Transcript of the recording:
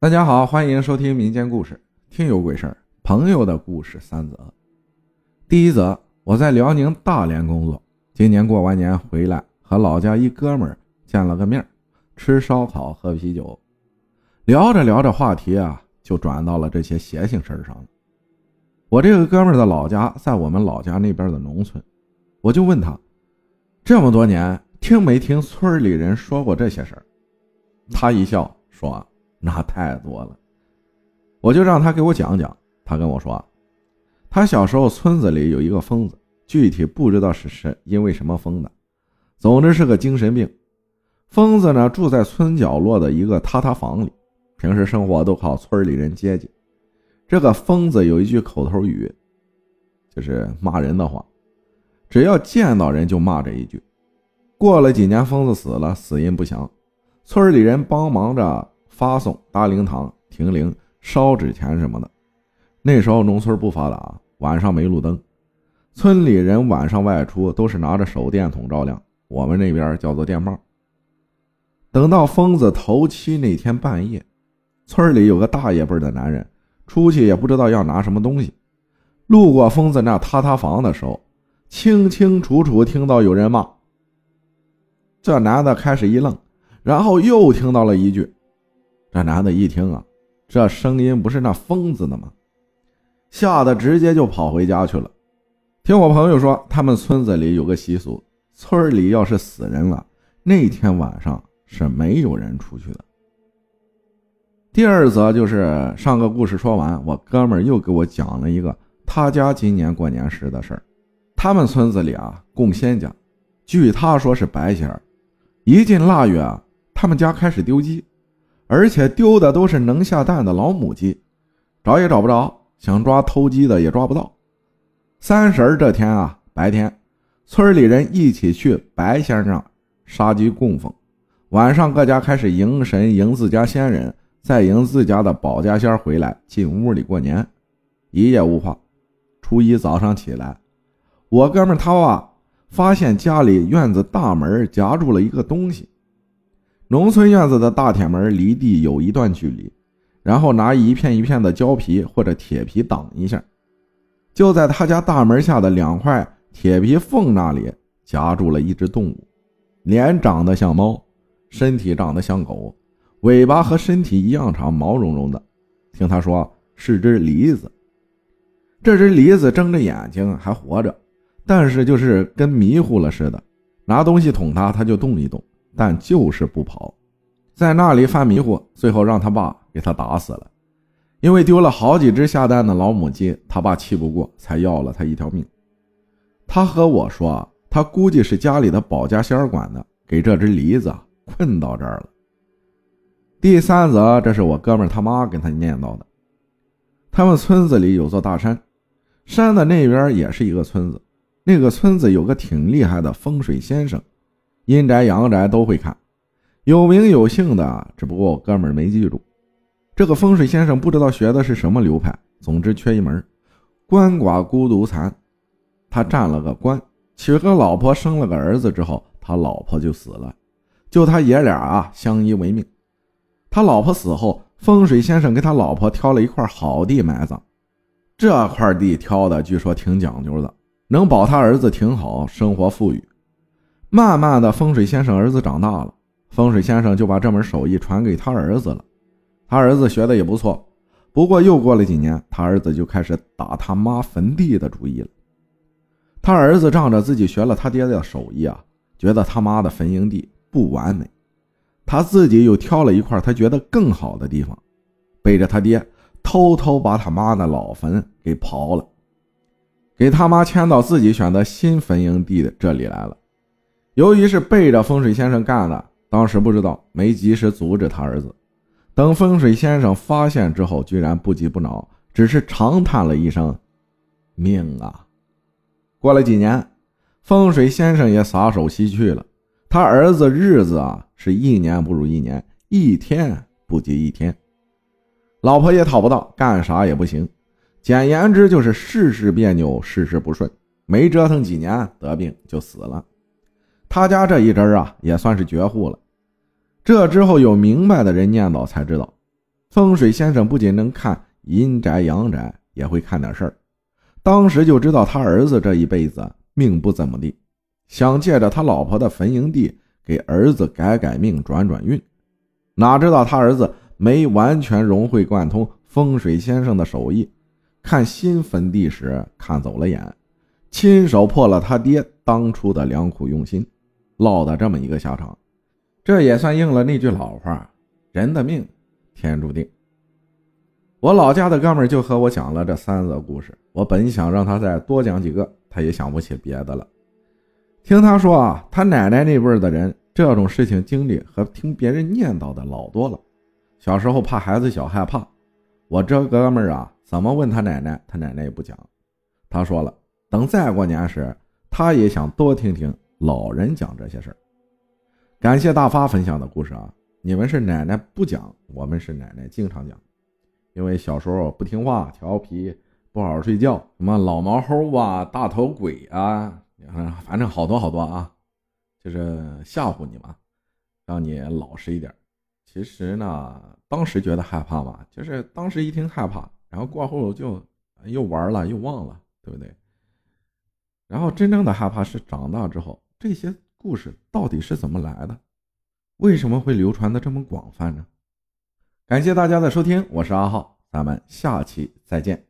大家好，欢迎收听民间故事、听有鬼事儿、朋友的故事三则。第一则，我在辽宁大连工作，今年过完年回来，和老家一哥们儿见了个面，吃烧烤喝啤酒，聊着聊着话题啊，就转到了这些邪性事儿上了。我这个哥们儿的老家在我们老家那边的农村，我就问他，这么多年听没听村里人说过这些事儿？他一笑说：“那太多了。”我就让他给我讲讲。他跟我说，他小时候村子里有一个疯子，具体不知道是谁因为什么疯的，总之是个精神病。疯子呢住在村角落的一个塌塌房里，平时生活都靠村里人接济。这个疯子有一句口头语，就是骂人的话，只要见到人就骂这一句。过了几年，疯子死了，死因不详。村里人帮忙着发送搭灵堂、停灵、烧纸钱什么的。那时候农村不发达，晚上没路灯，村里人晚上外出都是拿着手电筒照亮，我们那边叫做电报。等到疯子头七那天半夜，村里有个大爷辈的男人出去，也不知道要拿什么东西，路过疯子那塌塌房的时候，清清楚楚听到有人骂。这男的开始一愣。然后又听到了一句，这男的一听啊，这声音不是那疯子的吗？吓得直接就跑回家去了。听我朋友说，他们村子里有个习俗，村里要是死人了，那天晚上是没有人出去的。第二则就是上个故事说完，我哥们又给我讲了一个他家今年过年时的事儿。他们村子里啊供仙家，据他说是白仙儿，一进腊月啊。他们家开始丢鸡，而且丢的都是能下蛋的老母鸡，找也找不着，想抓偷鸡的也抓不到。三十儿这天啊，白天，村里人一起去白先生杀鸡供奉，晚上各家开始迎神，迎自家先人，再迎自家的保家仙回来进屋里过年。一夜无话。初一早上起来，我哥们他爸发现家里院子大门夹住了一个东西。农村院子的大铁门离地有一段距离，然后拿一片一片的胶皮或者铁皮挡一下。就在他家大门下的两块铁皮缝那里夹住了一只动物，脸长得像猫，身体长得像狗，尾巴和身体一样长，毛茸茸的。听他说是只梨子。这只梨子睁着眼睛还活着，但是就是跟迷糊了似的，拿东西捅它，它就动一动。但就是不跑，在那里犯迷糊，最后让他爸给他打死了。因为丢了好几只下蛋的老母鸡，他爸气不过，才要了他一条命。他和我说，他估计是家里的保家仙管的，给这只梨子困到这儿了。第三则，这是我哥们他妈跟他念叨的。他们村子里有座大山，山的那边也是一个村子，那个村子有个挺厉害的风水先生。阴宅阳宅都会看，有名有姓的，只不过哥们没记住。这个风水先生不知道学的是什么流派，总之缺一门，鳏寡孤独残。他占了个官，娶个老婆，生了个儿子之后，他老婆就死了，就他爷俩啊相依为命。他老婆死后，风水先生给他老婆挑了一块好地埋葬，这块地挑的据说挺讲究的，能保他儿子挺好，生活富裕。慢慢的，风水先生儿子长大了，风水先生就把这门手艺传给他儿子了。他儿子学的也不错，不过又过了几年，他儿子就开始打他妈坟地的主意了。他儿子仗着自己学了他爹的手艺啊，觉得他妈的坟营地不完美，他自己又挑了一块他觉得更好的地方，背着他爹偷偷把他妈的老坟给刨了，给他妈迁到自己选的新坟营地的这里来了。由于是背着风水先生干的，当时不知道，没及时阻止他儿子。等风水先生发现之后，居然不急不恼，只是长叹了一声：“命啊！”过了几年，风水先生也撒手西去了。他儿子日子啊，是一年不如一年，一天不及一天。老婆也讨不到，干啥也不行。简言之，就是事事别扭，事事不顺。没折腾几年，得病就死了。他家这一支啊，也算是绝户了。这之后有明白的人念叨才知道，风水先生不仅能看阴宅阳宅，也会看点事儿。当时就知道他儿子这一辈子命不怎么地，想借着他老婆的坟营地给儿子改改命、转转运。哪知道他儿子没完全融会贯通风水先生的手艺，看新坟地时看走了眼，亲手破了他爹当初的良苦用心，落得这么一个下场。这也算应了那句老话：“人的命，天注定。”我老家的哥们就和我讲了这三则故事。我本想让他再多讲几个，他也想不起别的了。听他说啊，他奶奶那辈的人这种事情经历和听别人念叨的老多了。小时候怕孩子小害怕，我这哥们儿啊，怎么问他奶奶，他奶奶也不讲。他说了，等再过年时，他也想多听听老人讲这些事儿。感谢大发分享的故事啊，你们是奶奶不讲，我们是奶奶经常讲。因为小时候不听话、调皮、不好好睡觉，什么老毛猴啊、大头鬼啊，反正好多好多啊，就是吓唬你嘛，让你老实一点。其实呢，当时觉得害怕嘛，就是当时一听害怕，然后过后就又玩了又忘了，对不对？然后真正的害怕是长大之后，这些故事到底是怎么来的？为什么会流传的这么广泛呢？感谢大家的收听，我是阿浩，咱们下期再见。